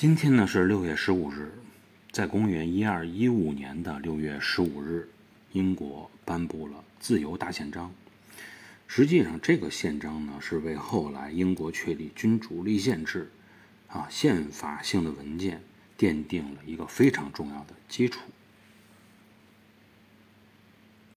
今天呢是六月十五日在公元一二一五年的六月十五日英国颁布了自由大宪章。实际上这个宪章呢是为后来英国确立君主立宪制啊宪法性的文件奠定了一个非常重要的基础。